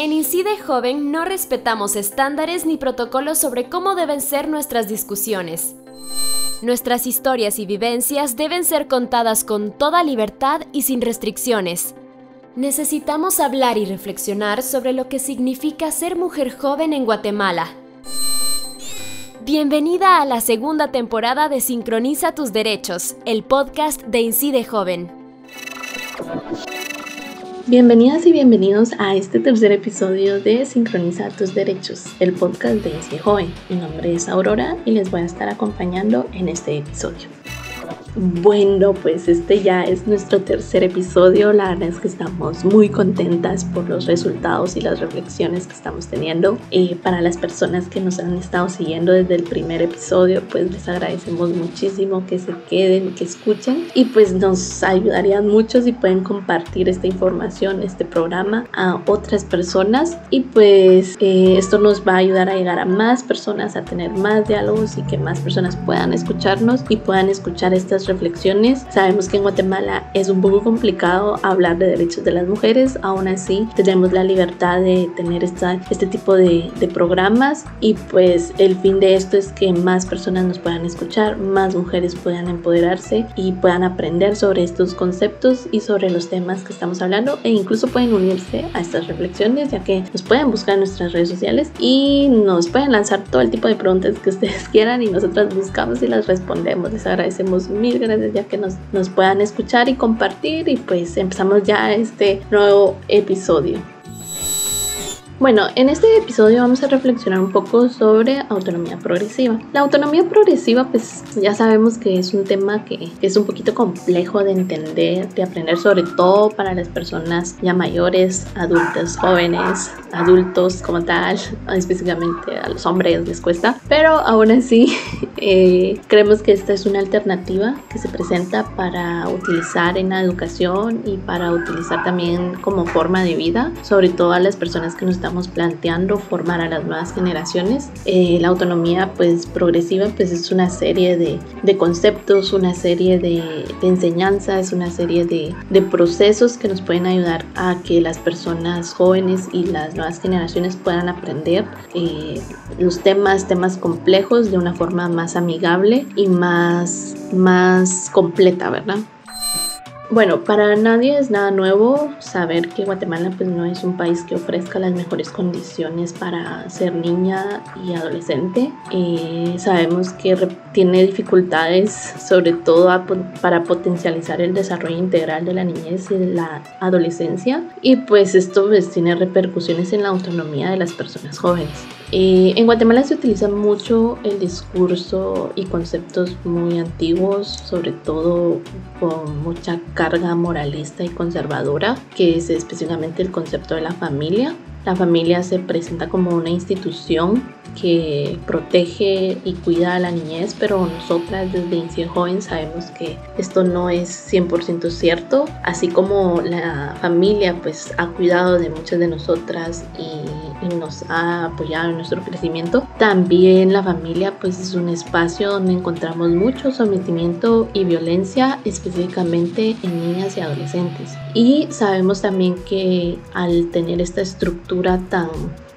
En Incide Joven no respetamos estándares ni protocolos sobre cómo deben ser nuestras discusiones. Nuestras historias y vivencias deben ser contadas con toda libertad y sin restricciones. Necesitamos hablar y reflexionar sobre lo que significa ser mujer joven en Guatemala. Bienvenida a la segunda temporada de Sincroniza tus Derechos, el podcast de Incide Joven. Bienvenidas y bienvenidos a este tercer episodio de Sincroniza tus Derechos, el podcast de Incide Joven. Mi nombre es Aurora y les voy a estar acompañando en este episodio. Bueno, pues este ya es nuestro tercer episodio. La verdad es que estamos muy contentas por los resultados y las reflexiones que estamos teniendo. Y para las personas que nos han estado siguiendo desde el primer episodio, pues les agradecemos muchísimo que se queden, que escuchen y pues nos ayudarían mucho si pueden compartir esta información, este programa a otras personas y pues eh, esto nos va a ayudar a llegar a más personas, a tener más diálogos y que más personas puedan escucharnos y puedan escuchar estas reflexiones. Sabemos que en Guatemala es un poco complicado hablar de derechos de las mujeres, aún así tenemos la libertad de tener esta, este tipo de, de programas y pues el fin de esto es que más personas nos puedan escuchar, más mujeres puedan empoderarse y puedan aprender sobre estos conceptos y sobre los temas que estamos hablando e incluso pueden unirse a estas reflexiones ya que nos pueden buscar en nuestras redes sociales y nos pueden lanzar todo el tipo de preguntas que ustedes quieran y nosotras buscamos y las respondemos. Les agradecemos mil gracias ya que nos, nos puedan escuchar y compartir y pues empezamos ya este nuevo episodio. Bueno, en este episodio vamos a reflexionar un poco sobre autonomía progresiva. La autonomía progresiva, pues ya sabemos que es un tema que es un poquito complejo de entender, de aprender, sobre todo para las personas ya mayores, adultos, jóvenes, adultos como tal, específicamente a los hombres les cuesta, pero aún así eh, creemos que esta es una alternativa que se presenta para utilizar en la educación y para utilizar también como forma de vida, sobre todo a las personas que nos estamos planteando formar a las nuevas generaciones. Eh, la autonomía pues progresiva pues es una serie de, de conceptos, una serie de, de, enseñanzas, una serie de, de procesos que nos pueden ayudar a que las personas jóvenes y las nuevas generaciones puedan aprender eh, los temas, temas complejos de una forma más amigable y más, más completa, ¿verdad? Bueno, para nadie es nada nuevo saber que Guatemala pues no es un país que ofrezca las mejores condiciones para ser niña y adolescente. Eh, sabemos que tiene dificultades sobre todo para potencializar el desarrollo integral de la niñez y de la adolescencia y pues esto pues, tiene repercusiones en la autonomía de las personas jóvenes. Eh, en Guatemala se utiliza mucho el discurso y conceptos muy antiguos, sobre todo con mucha carga moralista y conservadora, que es específicamente el concepto de la familia. La familia se presenta como una institución que protege y cuida a la niñez, pero nosotras desde Incio Joven sabemos que esto no es 100% cierto, así como la familia pues ha cuidado de muchas de nosotras y, y, nos ha apoyado en nuestro crecimiento, también la familia pues es un espacio donde encontramos mucho sometimiento y violencia específicamente en niñas y adolescentes. Y sabemos también que al tener esta estructura tan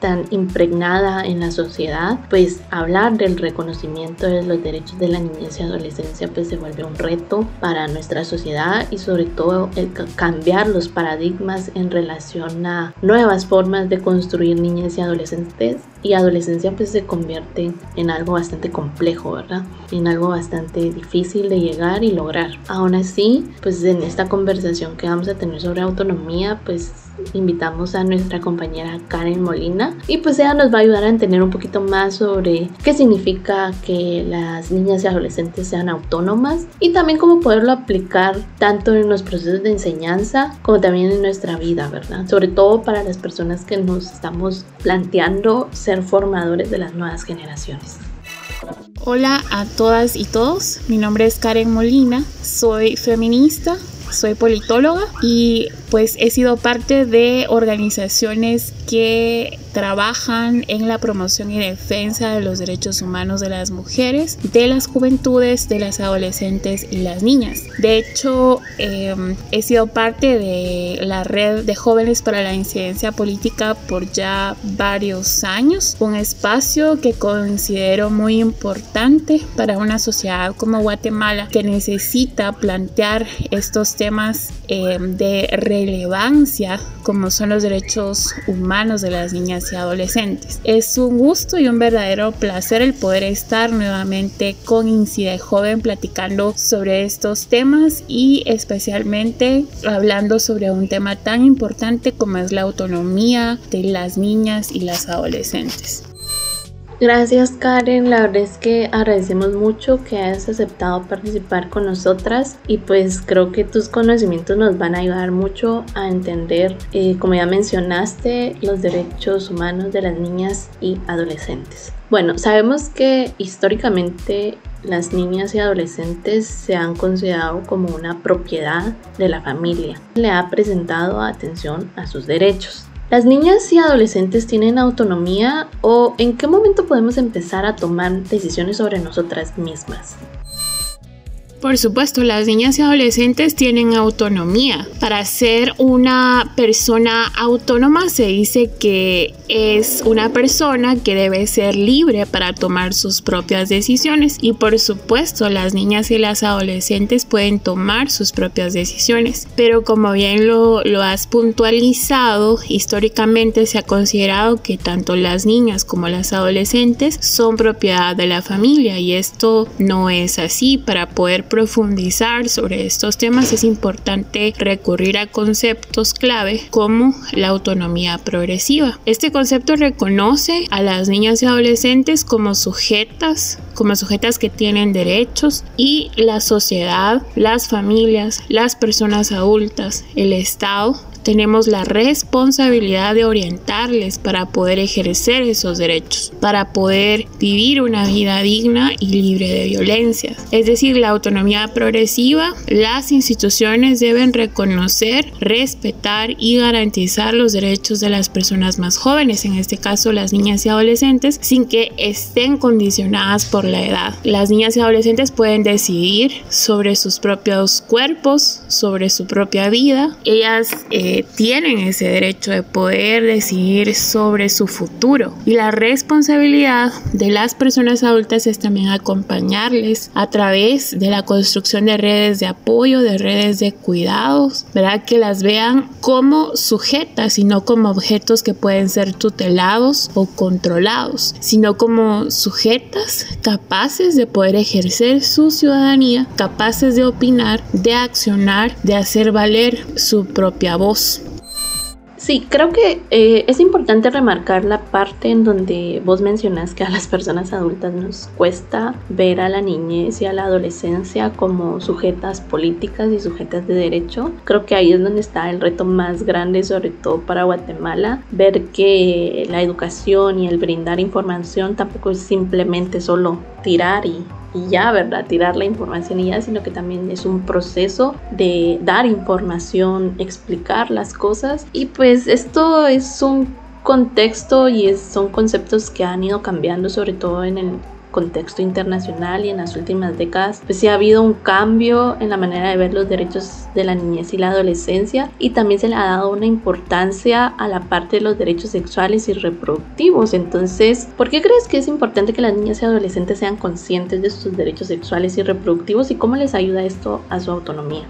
tan impregnada en la sociedad, pues hablar del reconocimiento de los derechos de la niñez y adolescencia pues se vuelve un reto para nuestra sociedad y sobre todo el cambiar los paradigmas en relación a nuevas formas de construir niñez y adolescentes y adolescencia pues se convierte en algo bastante complejo, ¿verdad? En algo bastante difícil de llegar y lograr. Aún así, pues en esta conversación que vamos a tener sobre autonomía, pues invitamos a nuestra compañera Karen Molina y pues ella nos va a ayudar a entender un poquito más sobre qué significa que las niñas y adolescentes sean autónomas y también cómo poderlo aplicar tanto en los procesos de enseñanza como también en nuestra vida, ¿verdad? Sobre todo para las personas que nos estamos planteando ser formadores de las nuevas generaciones. Hola a todas y todos, mi nombre es Karen Molina, soy feminista, soy politóloga y pues he sido parte de organizaciones que trabajan en la promoción y defensa de los derechos humanos de las mujeres, de las juventudes, de las adolescentes y las niñas. De hecho, em, he sido parte de la red de jóvenes para la incidencia política por ya varios años, un espacio que considero muy importante para una sociedad como Guatemala que necesita plantear estos temas em, de relevancia como son los derechos humanos de las niñas y adolescentes. Es un gusto y un verdadero placer el poder estar nuevamente con Incide Joven platicando sobre estos temas y especialmente hablando sobre un tema tan importante como es la autonomía de las niñas y las adolescentes. Gracias Karen, la verdad es que agradecemos mucho que hayas aceptado participar con nosotras y pues creo que tus conocimientos nos van a ayudar mucho a entender, eh, como ya mencionaste, los derechos humanos de las niñas y adolescentes. Bueno, sabemos que históricamente las niñas y adolescentes se han considerado como una propiedad de la familia. Le ha presentado atención a sus derechos. ¿Las niñas y adolescentes tienen autonomía o en qué momento podemos empezar a tomar decisiones sobre nosotras mismas? Por supuesto, las niñas y adolescentes tienen autonomía. Para ser una persona autónoma se dice que es una persona que debe ser libre para tomar sus propias decisiones y por supuesto las niñas y las adolescentes pueden tomar sus propias decisiones. Pero como bien lo, has puntualizado, históricamente se ha considerado que tanto las niñas como las adolescentes son propiedad de la familia y esto no es así para poder profundizar sobre estos temas es importante recurrir a conceptos clave como la autonomía progresiva. Este concepto reconoce a las niñas y adolescentes como sujetas, como sujetas que tienen derechos y la sociedad, las familias, las personas adultas, el Estado tenemos la responsabilidad de orientarles para poder ejercer esos derechos, para poder vivir una vida digna y libre de violencia. Es decir, la autonomía progresiva, las instituciones deben reconocer, respetar y garantizar los derechos de las personas más jóvenes, en este caso las niñas y adolescentes, sin que estén condicionadas por la edad. Las niñas y adolescentes pueden decidir sobre sus propios cuerpos, sobre su propia vida. Ellas eh, tienen ese derecho de poder decidir sobre su futuro. Y la responsabilidad de las personas adultas es también acompañarles a través de la construcción de redes de apoyo, de redes de cuidados, ¿verdad? Que las vean como sujetas y no como objetos que pueden ser tutelados o controlados, sino como sujetas capaces de poder ejercer su ciudadanía, capaces de opinar, de accionar, de hacer valer su propia voz. Sí, creo que eh, es importante remarcar la parte en donde vos mencionas que a las personas adultas nos cuesta ver a la niñez y a la adolescencia como sujetas políticas y sujetas de derecho. Creo que ahí es donde está el reto más grande, sobre todo para Guatemala, ver que la educación y el brindar información tampoco es simplemente solo tirar y y ya, ¿verdad? Tirar la información y ya, sino que también es un proceso de dar información, explicar las cosas. Y pues esto es un contexto y son conceptos que han ido cambiando, sobre todo en el contexto internacional y en las últimas décadas, pues sí ha habido un cambio en la manera de ver los derechos de la niñez y la adolescencia y también se le ha dado una importancia a la parte de los derechos sexuales y reproductivos. Entonces, ¿por qué crees que es importante que las niñas y adolescentes sean conscientes de sus derechos sexuales y reproductivos y cómo les ayuda esto a su autonomía?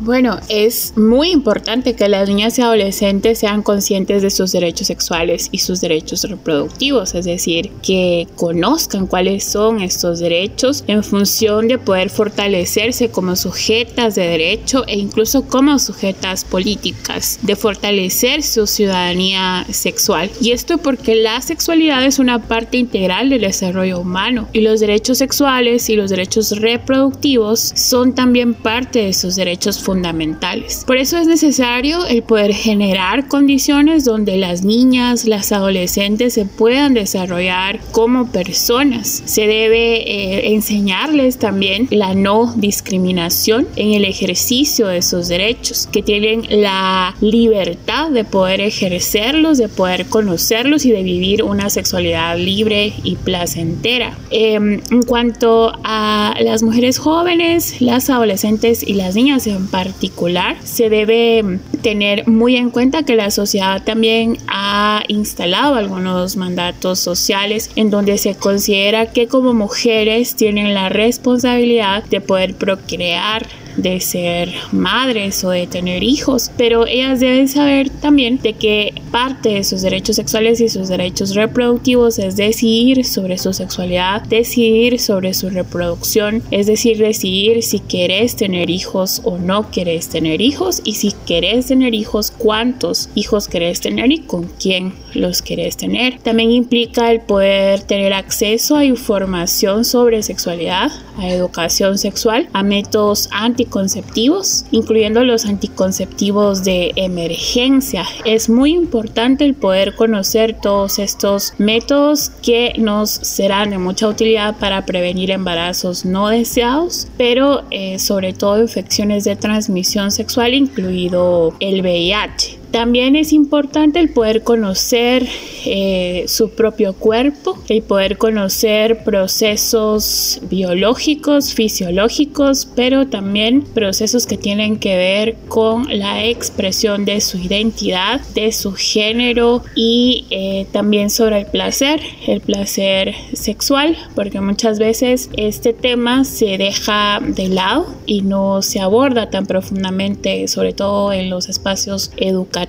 Bueno, es muy importante que las niñas y adolescentes sean conscientes de sus derechos sexuales y sus derechos reproductivos, es decir, que conozcan cuáles son estos derechos en función de poder fortalecerse como sujetas de derecho e incluso como sujetas políticas, de fortalecer su ciudadanía sexual. Y esto porque la sexualidad es una parte integral del desarrollo humano y los derechos sexuales y los derechos reproductivos son también parte de sus derechos fundamentales. Por eso es necesario el poder generar condiciones donde las niñas, las adolescentes se puedan desarrollar como personas. Se debe eh, enseñarles también la no discriminación en el ejercicio de sus derechos, que tienen la libertad de poder ejercerlos, de poder conocerlos y de vivir una sexualidad libre y placentera. Em, en cuanto a las mujeres jóvenes, las adolescentes y las niñas en particular, se debe tener muy en cuenta que la sociedad también ha instalado algunos mandatos sociales en donde se considera que como mujeres tienen la responsabilidad de poder procrear de ser madres o de tener hijos, pero ellas deben saber también de que parte de sus derechos sexuales y sus derechos reproductivos es decidir sobre su sexualidad, decidir sobre su reproducción, es decir, decidir si querés tener hijos o no querés tener hijos y si querés tener hijos, cuántos hijos querés tener y con quién los querés tener. También implica el poder tener acceso a información sobre sexualidad, a educación sexual, a métodos anticonceptivos, incluyendo los anticonceptivos de emergencia. Es muy importante el poder conocer todos estos métodos que nos serán de mucha utilidad para prevenir embarazos no deseados, pero eh, sobre todo infecciones de transmisión sexual, incluido el VIH. También es importante el poder conocer eh, su propio cuerpo, el poder conocer procesos biológicos, fisiológicos, pero también procesos que tienen que ver con la expresión de su identidad, de su género y eh, también sobre el placer, el placer sexual, porque muchas veces este tema se deja de lado y no se aborda tan profundamente, sobre todo en los espacios educativos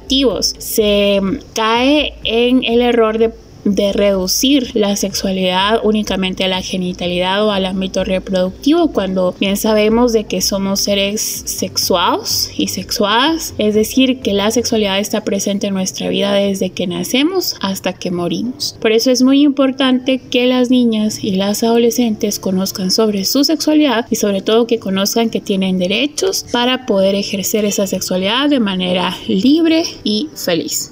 se cae en el error de de reducir la sexualidad únicamente a la genitalidad o al ámbito reproductivo cuando bien sabemos de que somos seres sexuados y sexuadas, es decir, que la sexualidad está presente en nuestra vida desde que nacemos hasta que morimos. Por eso es muy importante que las niñas y las adolescentes conozcan sobre su sexualidad y sobre todo que conozcan que tienen derechos para poder ejercer esa sexualidad de manera libre y feliz.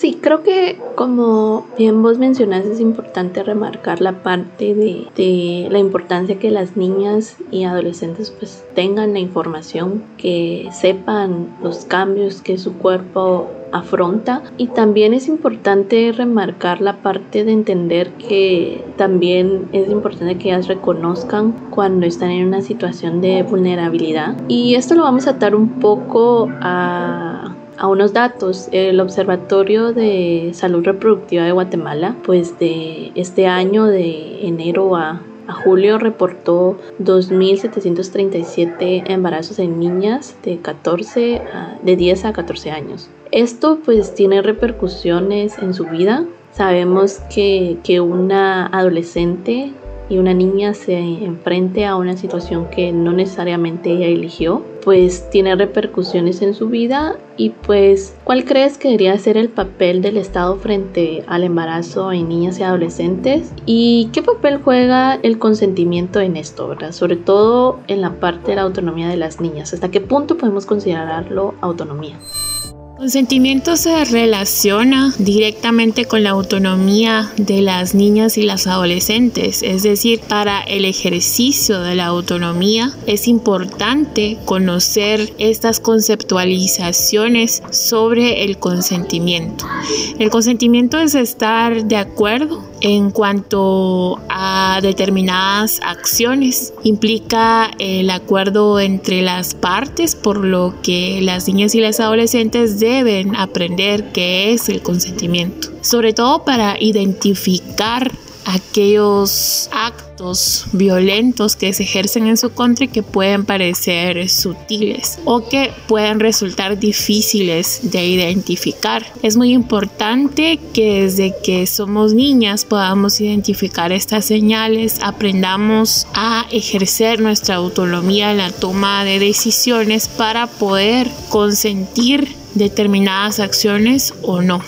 Sí, creo que como bien vos mencionaste es importante remarcar la parte de, la importancia que las niñas y adolescentes pues tengan la información, que sepan los cambios que su cuerpo afronta. Y también es importante remarcar la parte de entender que también es importante que ellas reconozcan cuando están en una situación de vulnerabilidad. Y esto lo vamos a atar un poco a a unos datos, el Observatorio de Salud Reproductiva de Guatemala, pues de este año de enero a, julio reportó 2.737 embarazos en niñas de 14 de 10 a 14 años. Esto pues tiene repercusiones en su vida. Sabemos que, que una adolescente y una niña se enfrente a una situación que no necesariamente ella eligió, pues tiene repercusiones en su vida y pues ¿cuál crees que debería ser el papel del Estado frente al embarazo en niñas y adolescentes? ¿Y qué papel juega el consentimiento en esto, verdad? Sobre todo en la parte de la autonomía de las niñas. ¿Hasta qué punto podemos considerarlo autonomía? Consentimiento se relaciona directamente con la autonomía de las niñas y las adolescentes, es decir, para el ejercicio de la autonomía es importante conocer estas conceptualizaciones sobre el consentimiento. El consentimiento es estar de acuerdo en cuanto a determinadas acciones. Implica el acuerdo entre las partes, por lo que las niñas y las adolescentes deben aprender qué es el consentimiento, sobre todo para identificar aquellos actos violentos que se ejercen en su contra y que pueden parecer sutiles o que pueden resultar difíciles de identificar. Es muy importante que desde que somos niñas podamos identificar estas señales, aprendamos a ejercer nuestra autonomía en la toma de decisiones para poder consentir determinadas acciones o no.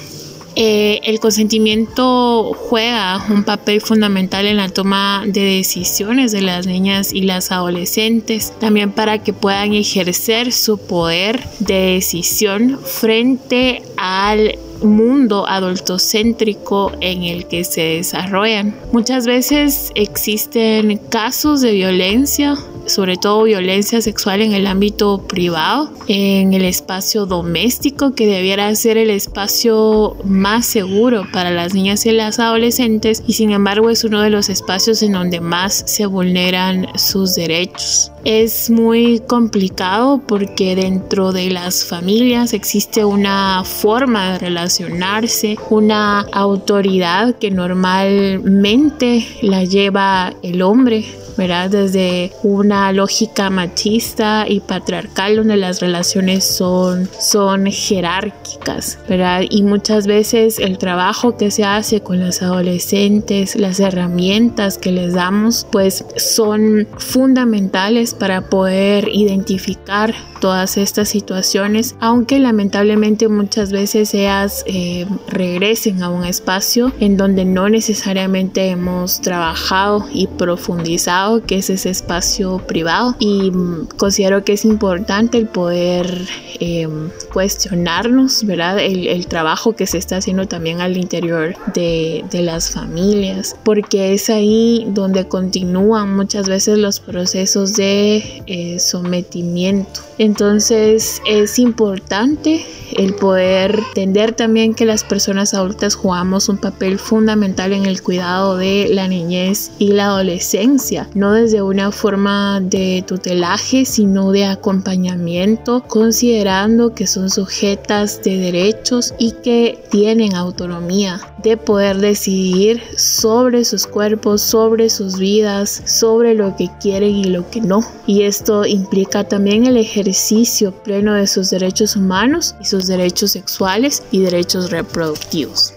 Eh, el consentimiento juega un papel fundamental en la toma de decisiones de las niñas y las adolescentes, también para que puedan ejercer su poder de decisión frente al mundo adultocéntrico en el que se desarrollan. Muchas veces existen casos de violencia sobre todo violencia sexual en el ámbito privado, en el espacio doméstico, que debiera ser el espacio más seguro para las niñas y las adolescentes, y sin embargo es uno de los espacios en donde más se vulneran sus derechos. Es muy complicado porque dentro de las familias existe una forma de relacionarse, una autoridad que normalmente la lleva el hombre ¿verdad? Desde una lógica machista y patriarcal donde las relaciones son, son jerárquicas, ¿verdad? Y muchas veces el trabajo que se hace con las adolescentes, las herramientas que les damos, pues son fundamentales para poder identificar todas estas situaciones, aunque lamentablemente muchas veces ellas eh, regresen a un espacio en donde no necesariamente hemos trabajado y profundizado, que es ese espacio privado. Y mm, considero que es importante el poder eh, cuestionarnos, ¿verdad? El, el, trabajo que se está haciendo también al interior de, de las familias, porque es ahí donde continúan muchas veces los procesos de eh, sometimiento. Entonces es importante el poder entender también que las personas adultas jugamos un papel fundamental en el cuidado de la niñez y la adolescencia, no desde una forma de tutelaje, sino de acompañamiento, considerando que son sujetas de derechos y que tienen autonomía de poder decidir sobre sus cuerpos, sobre sus vidas, sobre lo que quieren y lo que no. Y esto implica también el ejercicio pleno de sus derechos humanos y sus derechos sexuales y derechos reproductivos.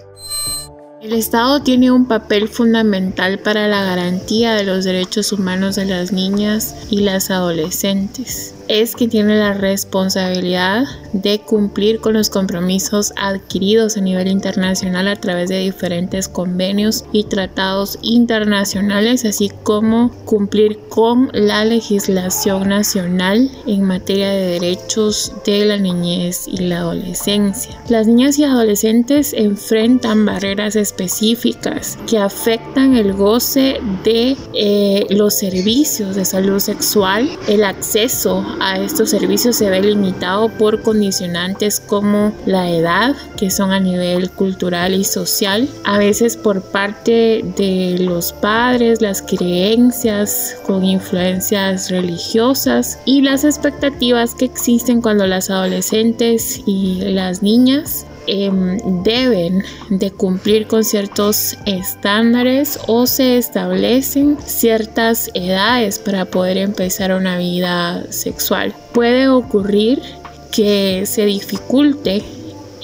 El Estado tiene un papel fundamental para la garantía de los derechos humanos de las niñas y las adolescentes es quien tiene la responsabilidad de cumplir con los compromisos adquiridos a nivel internacional a través de diferentes convenios y tratados internacionales, así como cumplir con la legislación nacional en materia de derechos de la niñez y la adolescencia. Las niñas y adolescentes enfrentan barreras específicas que afectan el goce de eh, los servicios de salud sexual, el acceso a estos servicios se ve limitado por condicionantes como la edad, que son a nivel cultural y social, a veces por parte de los padres, las creencias con influencias religiosas y las expectativas que existen cuando las adolescentes y las niñas Em, deben de cumplir con ciertos estándares o se establecen ciertas edades para poder empezar una vida sexual. Puede ocurrir que se dificulte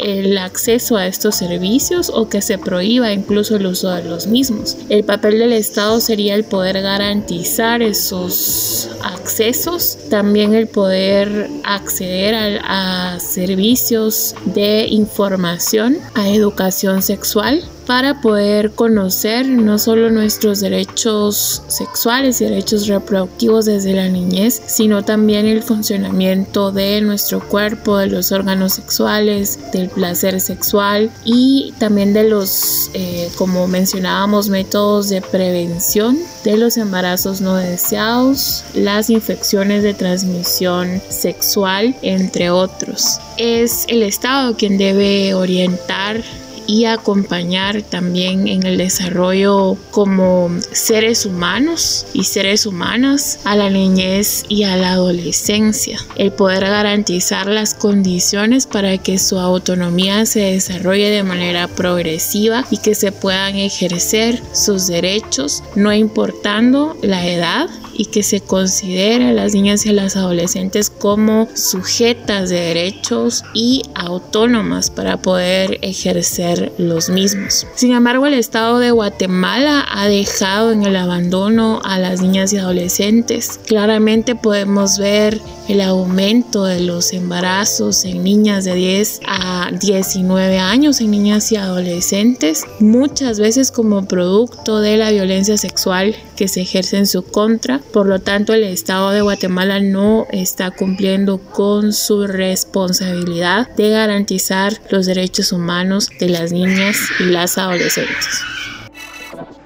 el acceso a estos servicios o que se prohíba incluso el uso de los mismos. El papel del Estado sería el poder garantizar esos accesos, también el poder acceder a, a servicios de información, a educación sexual para poder conocer no solo nuestros derechos sexuales y derechos reproductivos desde la niñez, sino también el funcionamiento de nuestro cuerpo, de los órganos sexuales, del placer sexual y también de los, eh, como mencionábamos, métodos de prevención de los embarazos no deseados, las infecciones de transmisión sexual, entre otros. Es el Estado quien debe orientar y acompañar también en el desarrollo como seres humanos y seres humanas a la niñez y a la adolescencia. El poder garantizar las condiciones para que su autonomía se desarrolle de manera progresiva y que se puedan ejercer sus derechos no importando la edad y que se considere a las niñas y a las adolescentes como sujetas de derechos y autónomas para poder ejercer los mismos. Sin embargo, el Estado de Guatemala ha dejado en el abandono a las niñas y adolescentes. Claramente podemos ver el aumento de los embarazos en niñas de 10 a 19 años, en niñas y adolescentes, muchas veces como producto de la violencia sexual que se ejerce en su contra. Por lo tanto, el Estado de Guatemala no está cumpliendo con su responsabilidad de garantizar los derechos humanos de las niñas y las adolescentes.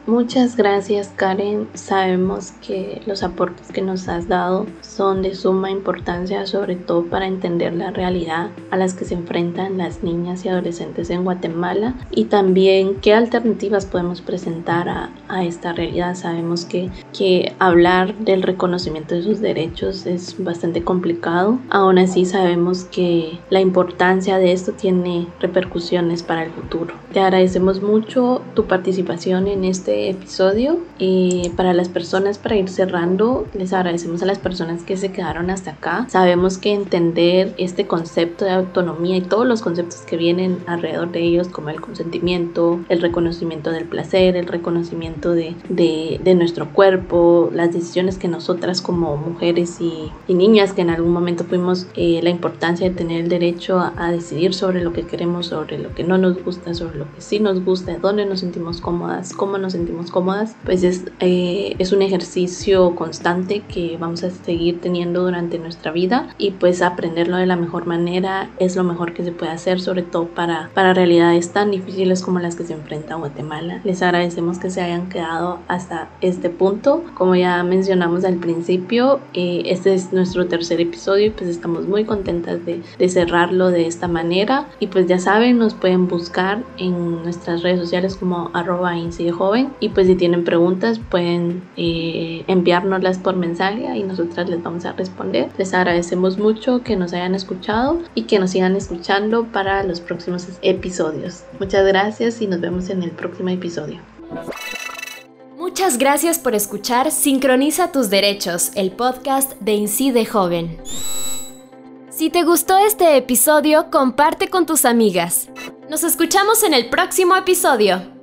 Muchas gracias Karen. Sabemos que los aportes que nos has dado son de suma importancia, sobre todo para entender la realidad a las que se enfrentan las niñas y adolescentes en Guatemala y también qué alternativas podemos presentar a, a esta realidad. Sabemos que, que hablar del reconocimiento de sus derechos es bastante complicado. Aún así sabemos que la importancia de esto tiene repercusiones para el futuro. Te agradecemos mucho tu participación en este episodio. Y para las personas, para ir cerrando, les agradecemos a las personas que se quedaron hasta acá. Sabemos que entender este concepto de autonomía y todos los conceptos que vienen alrededor de ellos, como el consentimiento, el reconocimiento del placer, el reconocimiento de, de, de nuestro cuerpo, las decisiones que nosotras como mujeres y, y niñas que en algún momento fuimos eh, la importancia de tener el derecho a, a decidir sobre lo que queremos, sobre lo que no nos gusta, sobre lo que sí nos gusta, dónde nos sentimos cómodas, cómo nos sentimos cómodas, pues es, eh, es un ejercicio constante que vamos a seguir teniendo durante nuestra vida y pues aprenderlo de la mejor manera es lo mejor que se puede hacer, sobre todo para, para realidades tan difíciles como las que se enfrenta Guatemala. Les agradecemos que se hayan quedado hasta este punto. Como ya mencionamos al principio, eh, este es nuestro tercer episodio y pues estamos muy contentas de, de cerrarlo de esta manera y pues ya saben, nos pueden buscar en nuestras redes sociales como arroba joven y pues si tienen preguntas pueden eh, enviárnoslas por mensaje y nosotras les vamos a responder. Les agradecemos mucho que nos hayan escuchado y que nos sigan escuchando para los próximos episodios. Muchas gracias y nos vemos en el próximo episodio. Muchas gracias por escuchar Sincroniza tus derechos, el podcast de Incide Joven. Si te gustó este episodio, comparte con tus amigas. Nos escuchamos en el próximo episodio.